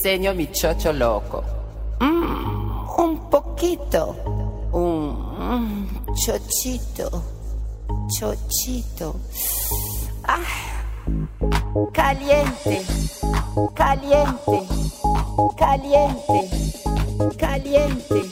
enseño mi chocho loco. Mm, un poquito. Un mm, chochito. Chochito. Ah, caliente. Caliente. Caliente. Caliente.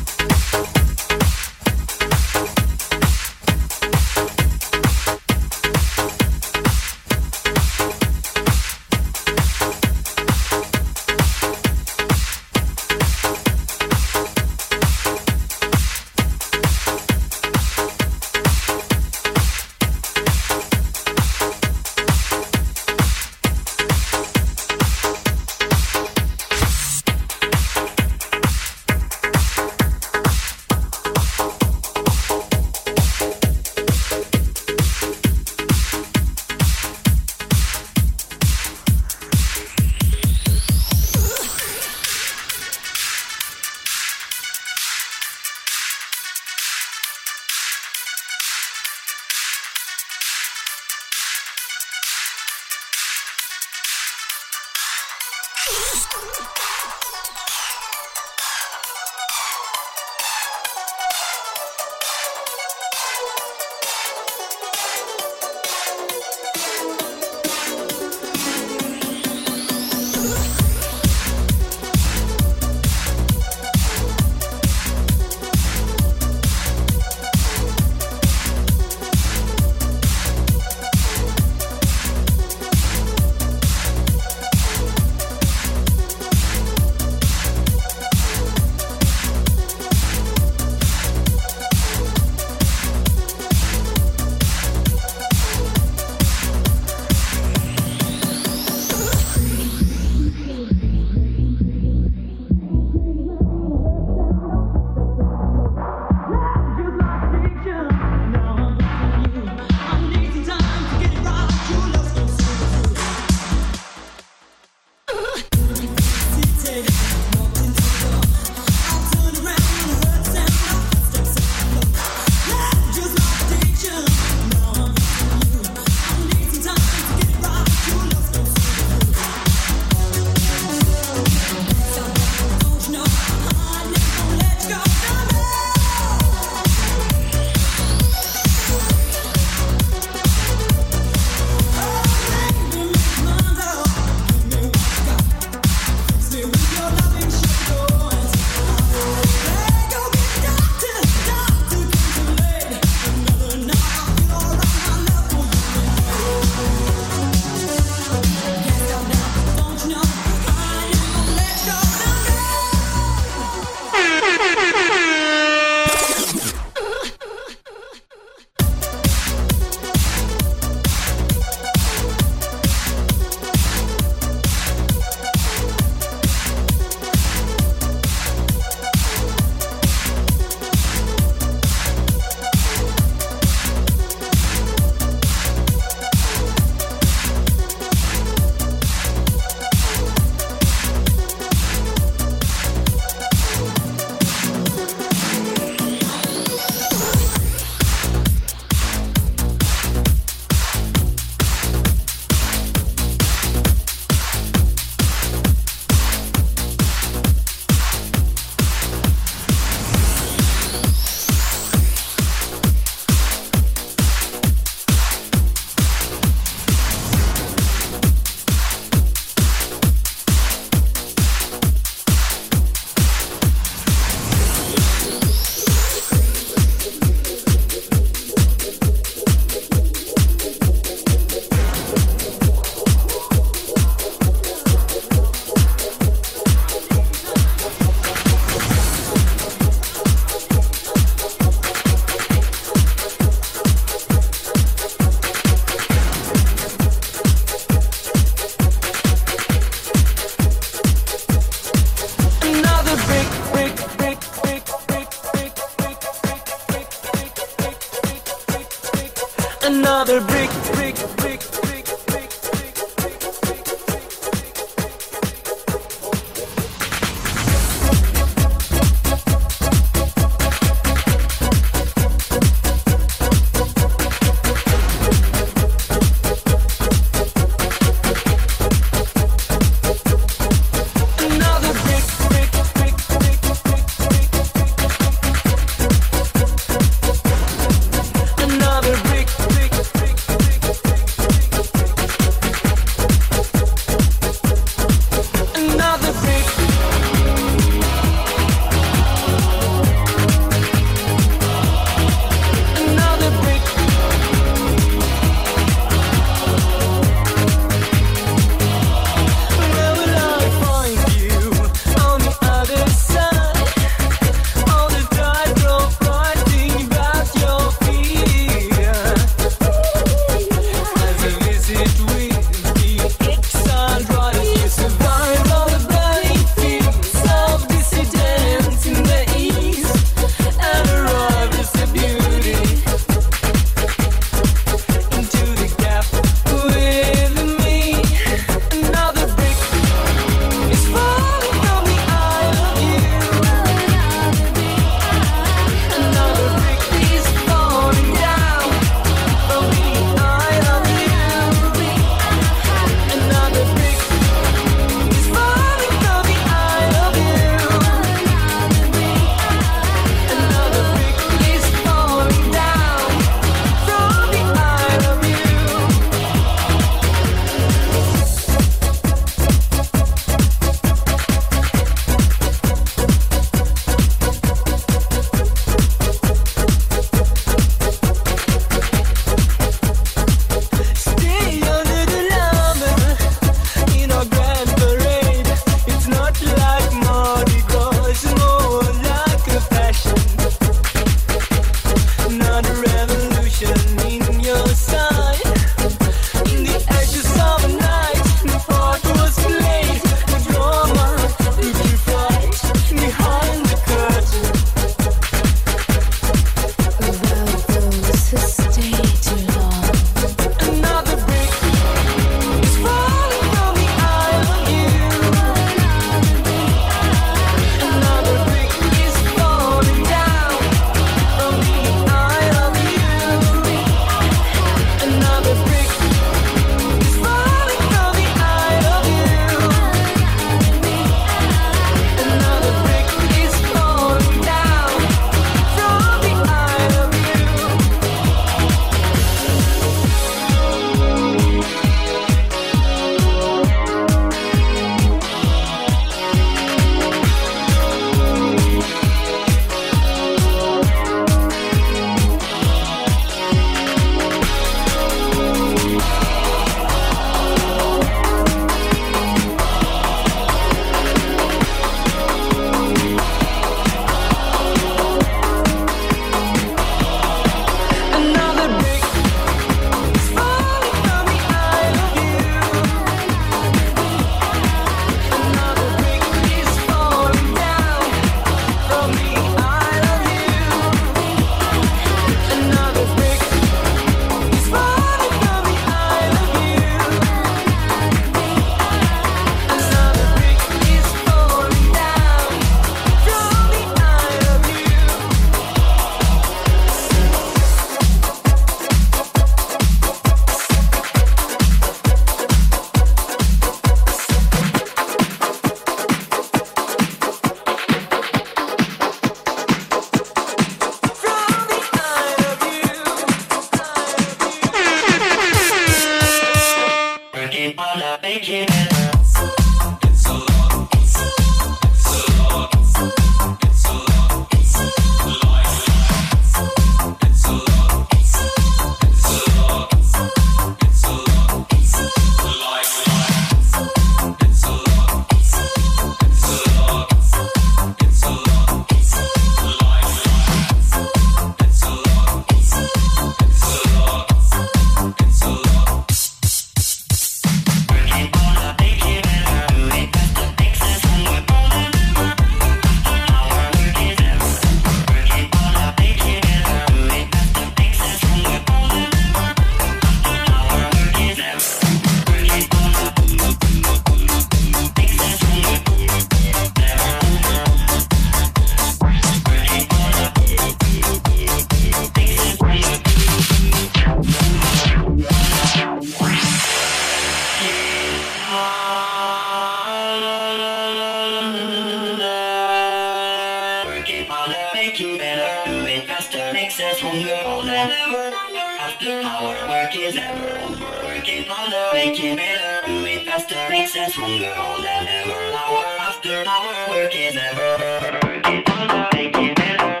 successful girls ever. After our work is ever, working on the making better. We faster, successful girls ever. Our after our work is ever, working on the making better.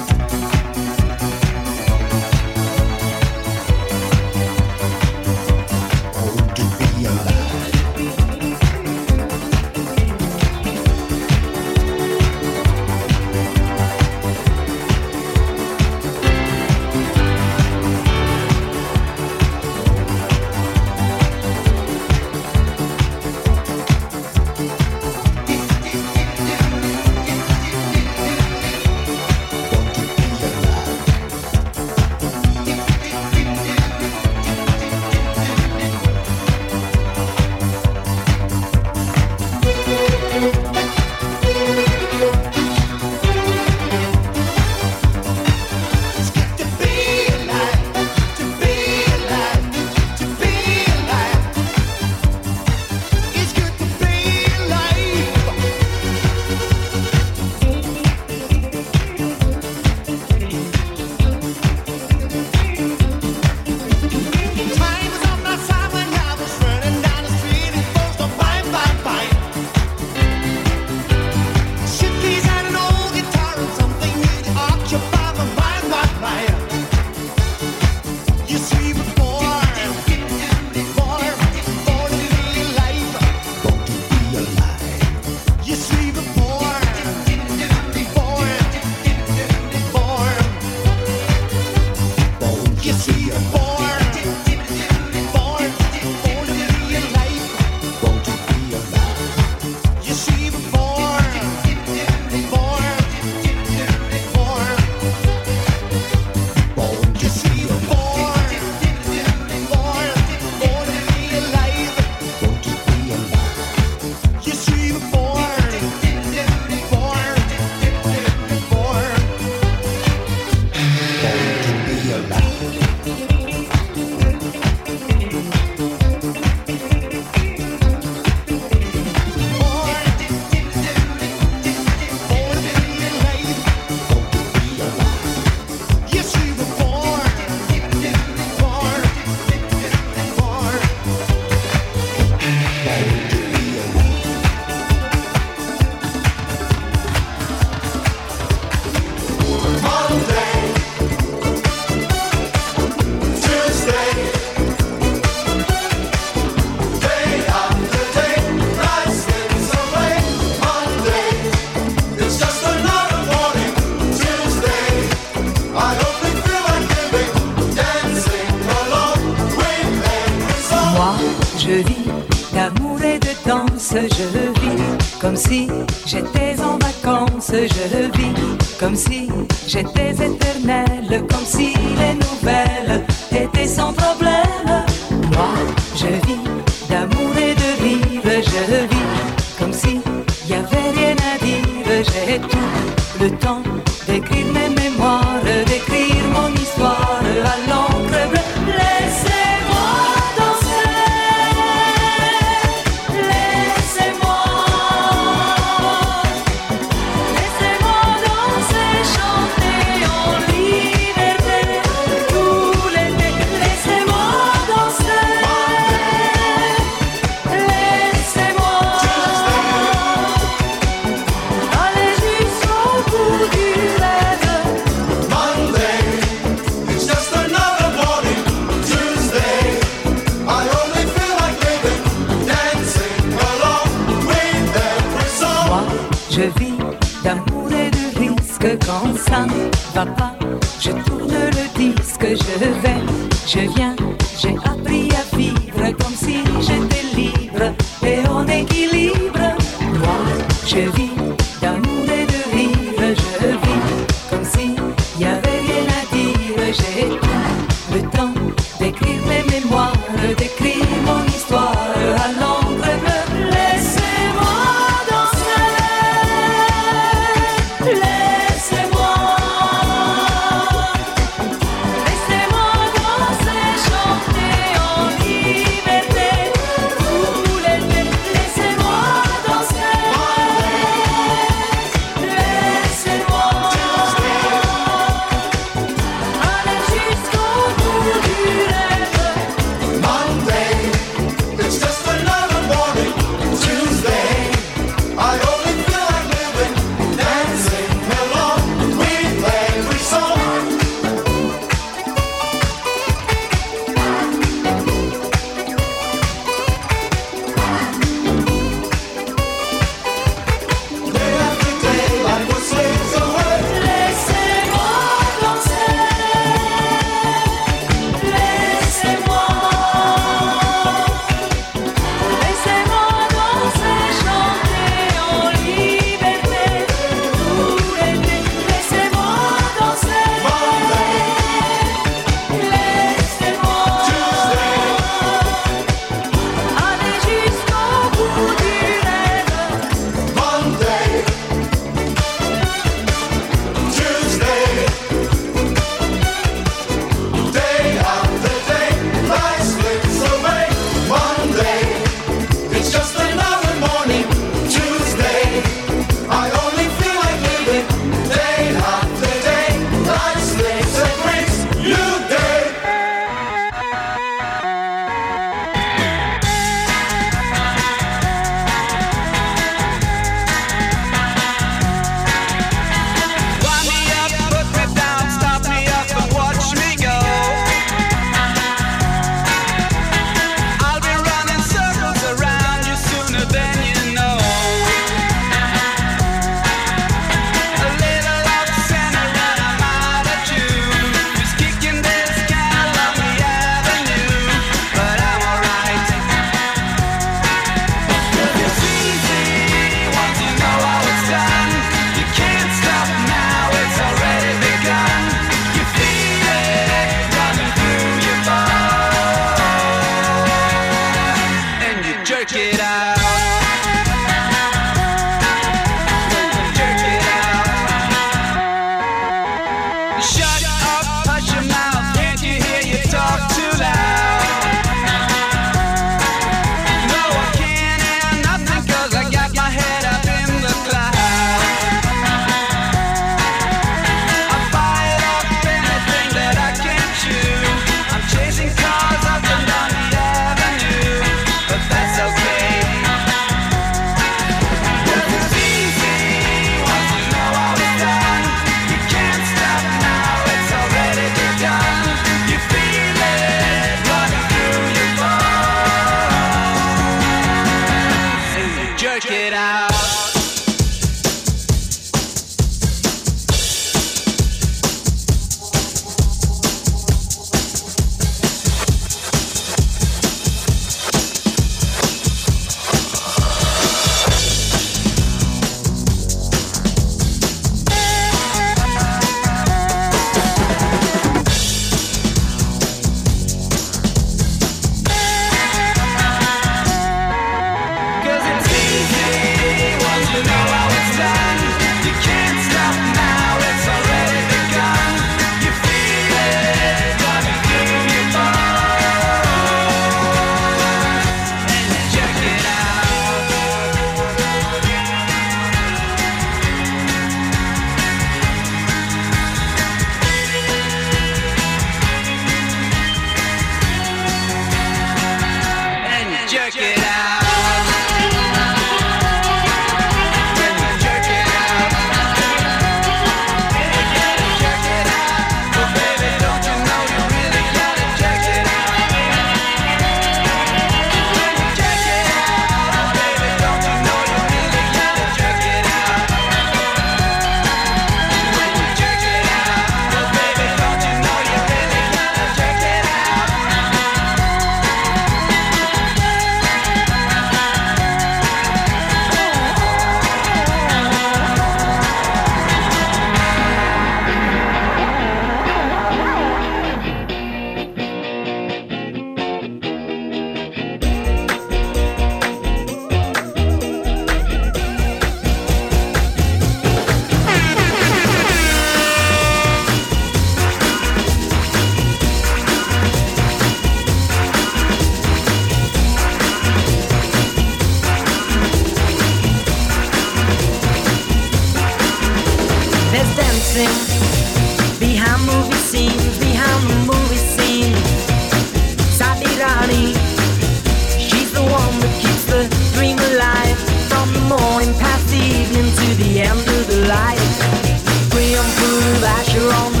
flasher on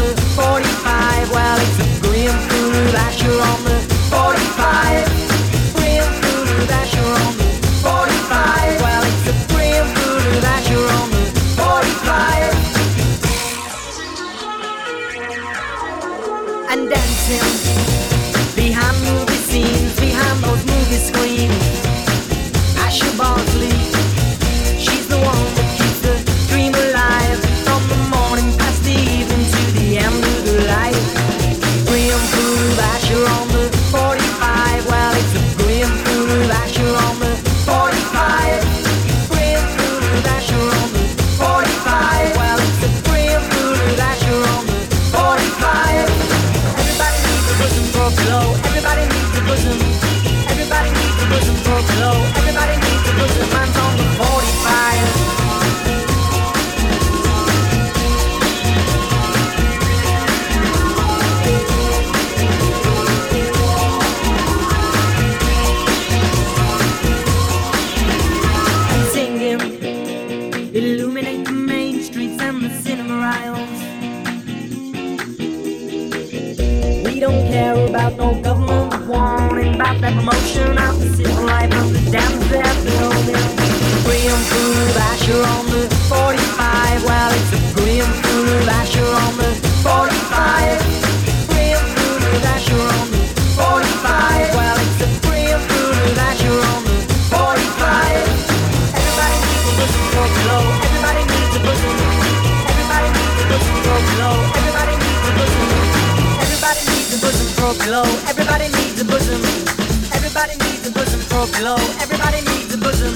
for a pillow. Everybody needs a bosom.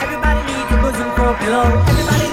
Everybody needs a bosom for a pillow. Everybody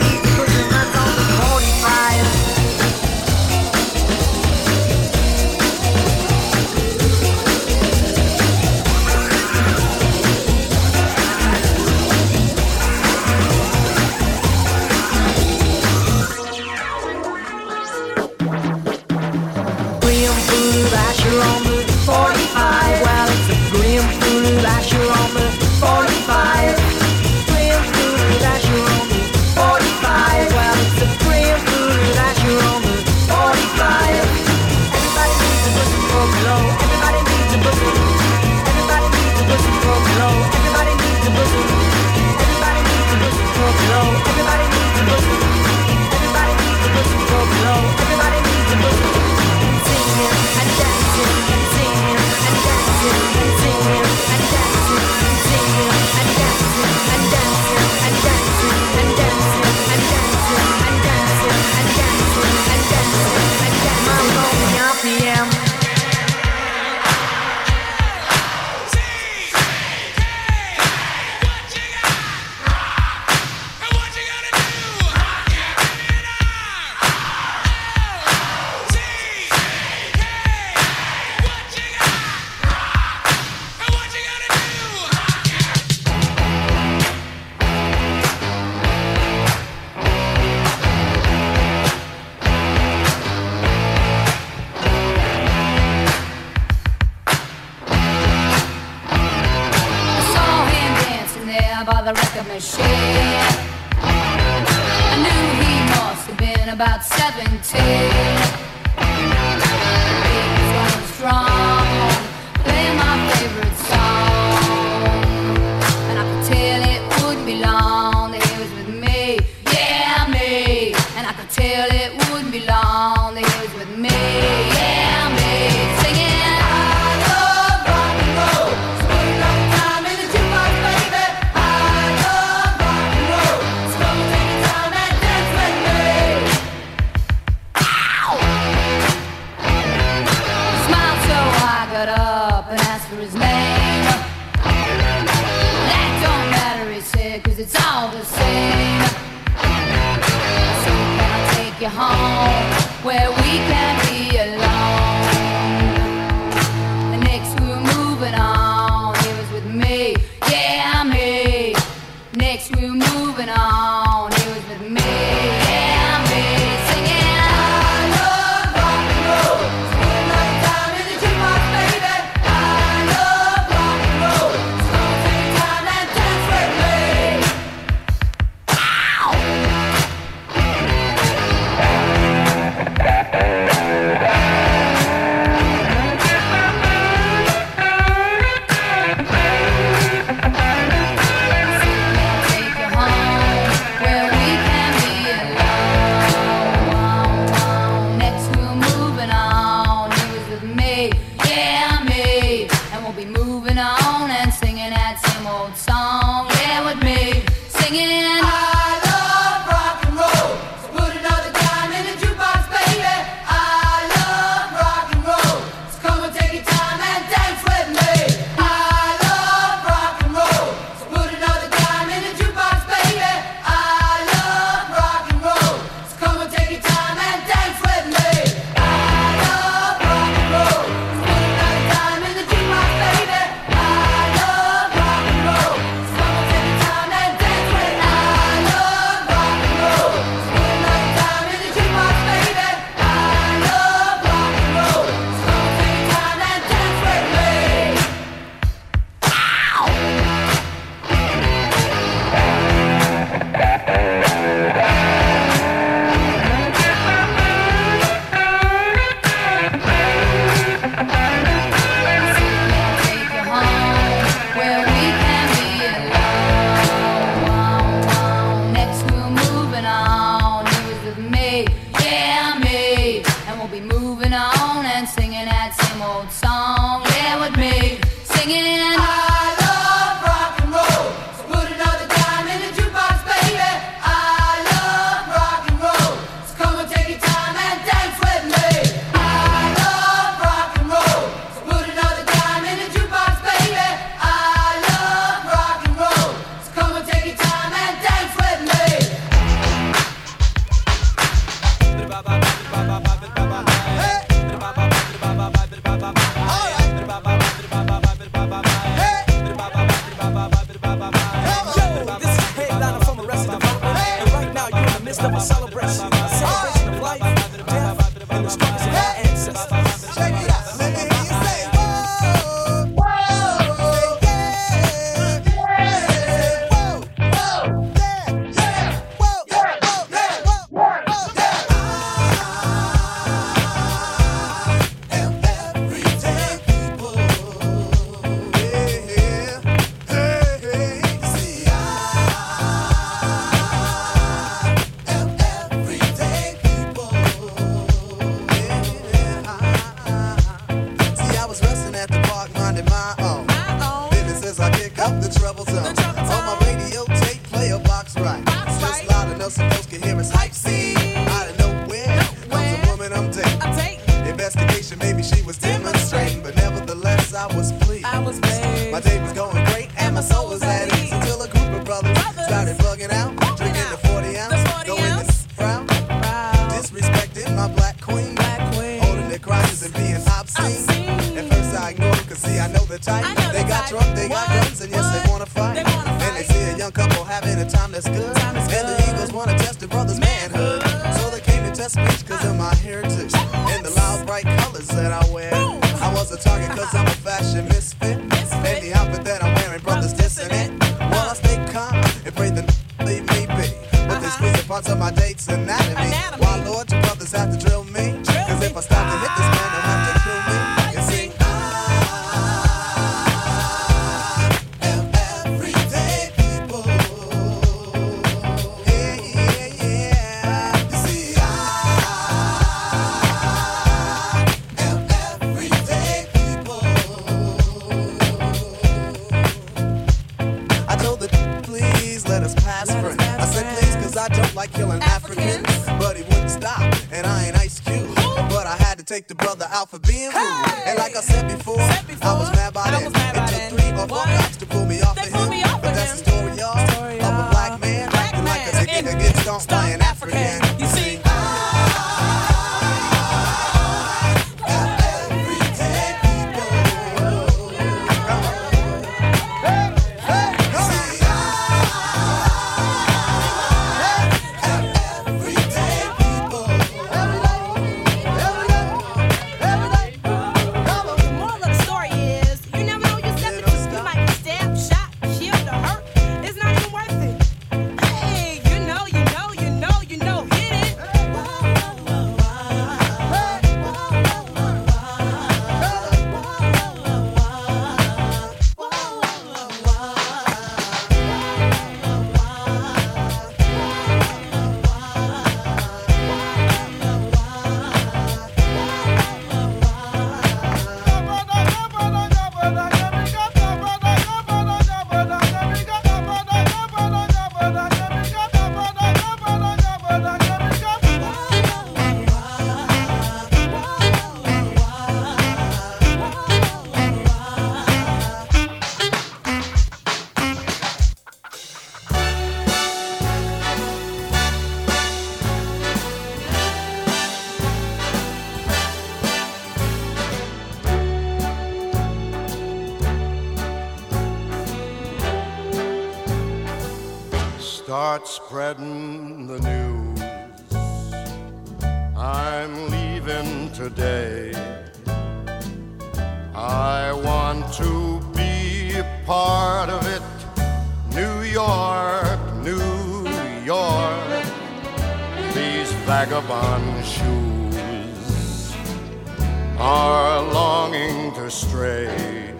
strayed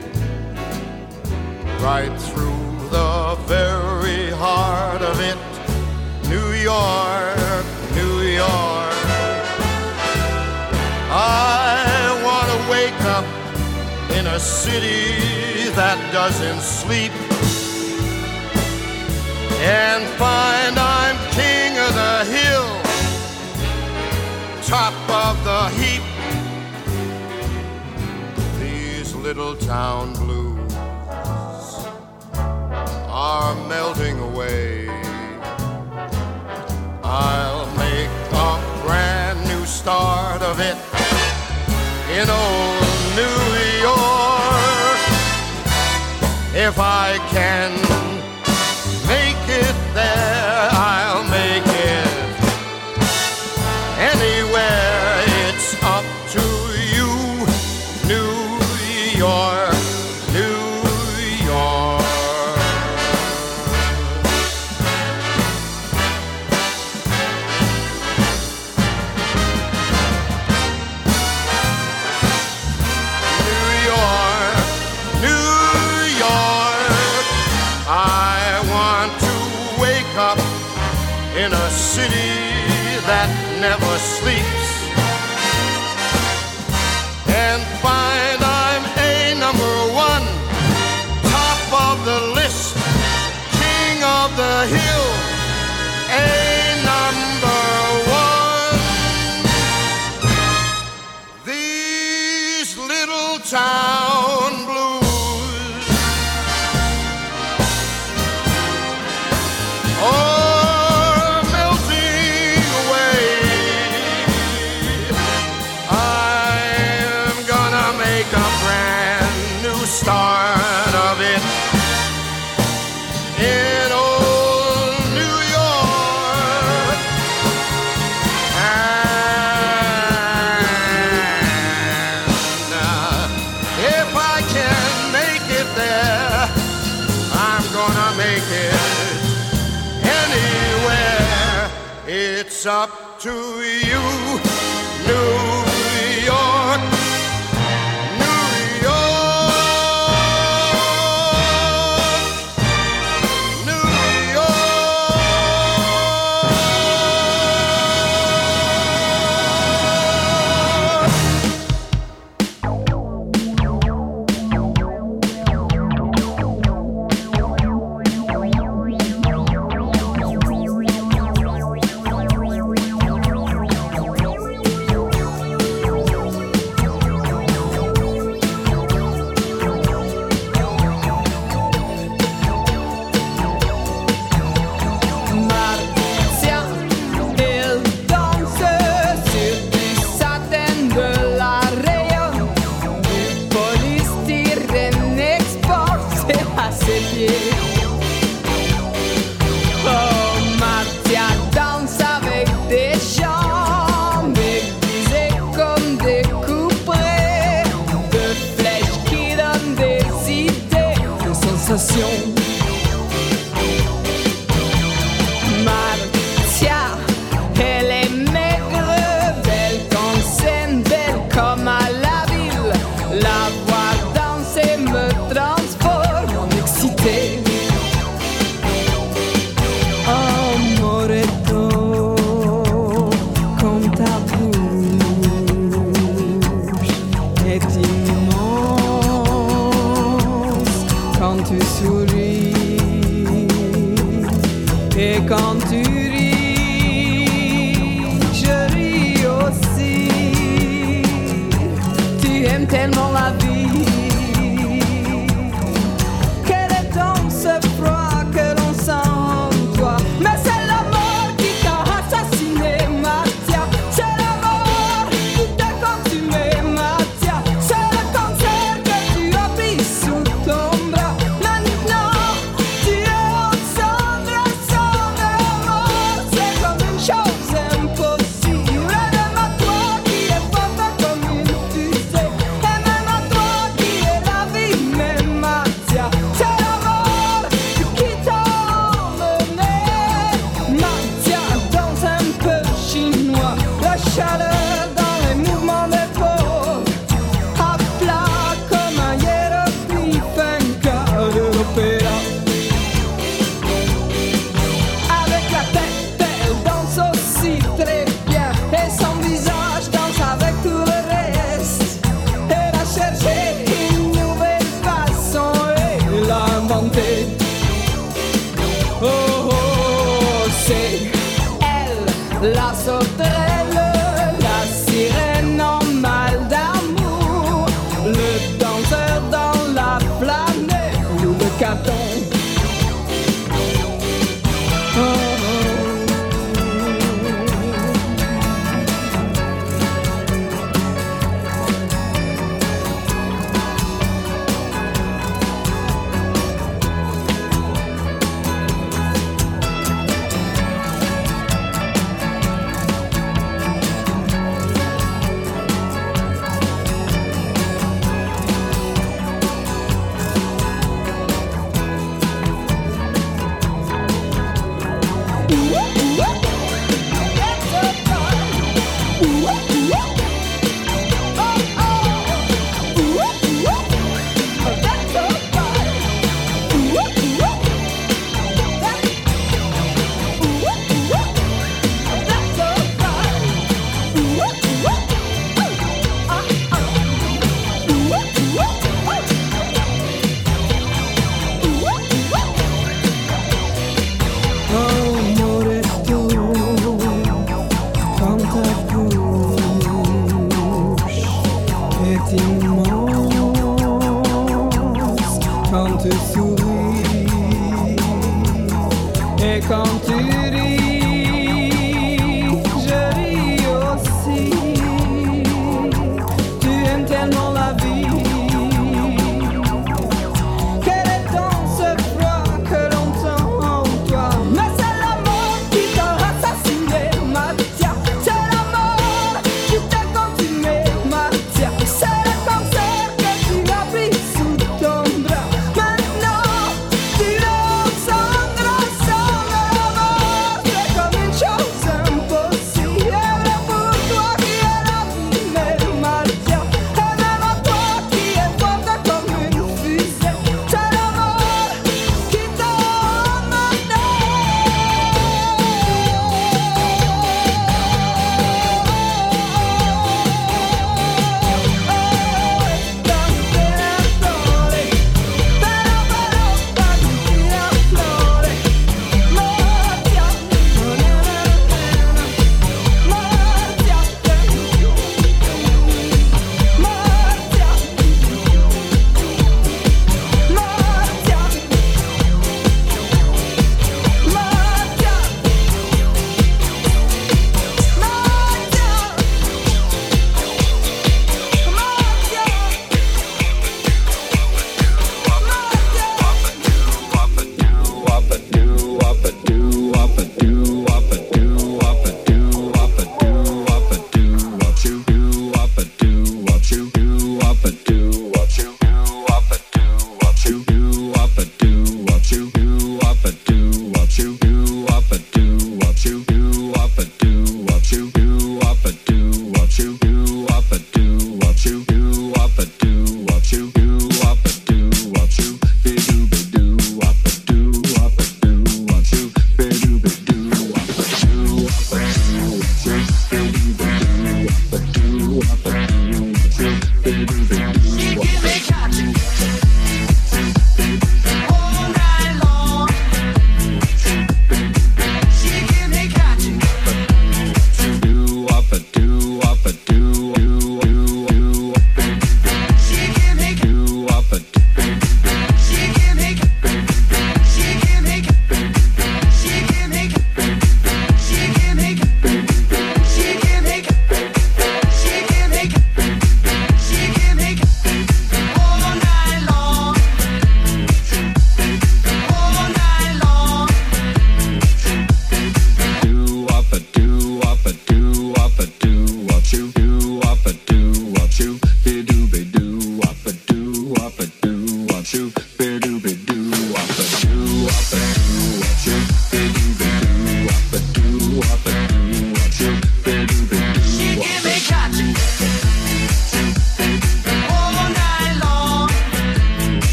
right through the very heart of it, New York, New York. I want to wake up in a city that doesn't sleep and find I little town blues are melting away. I'll make a brand new start of it in old New York if I can make it there.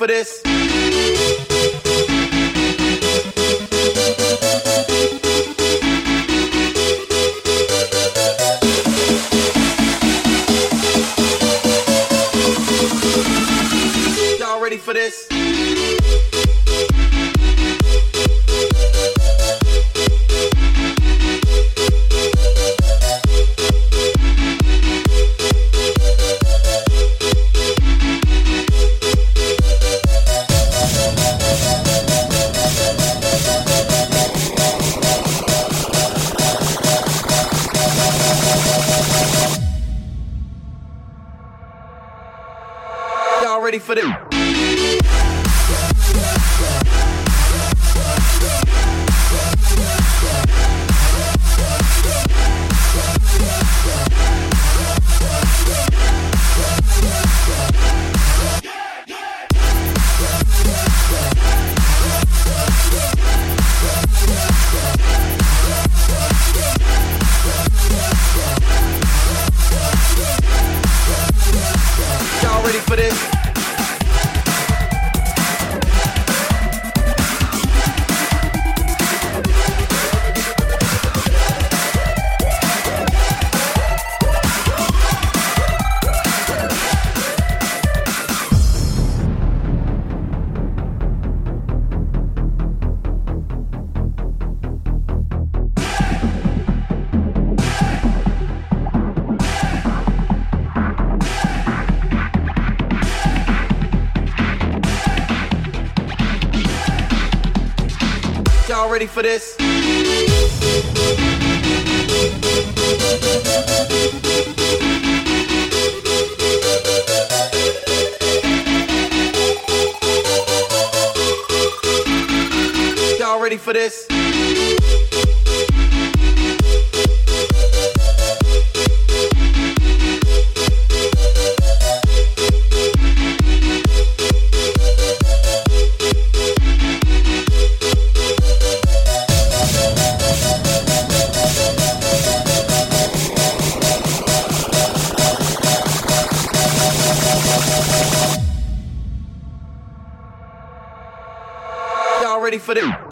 For this? Ready for this?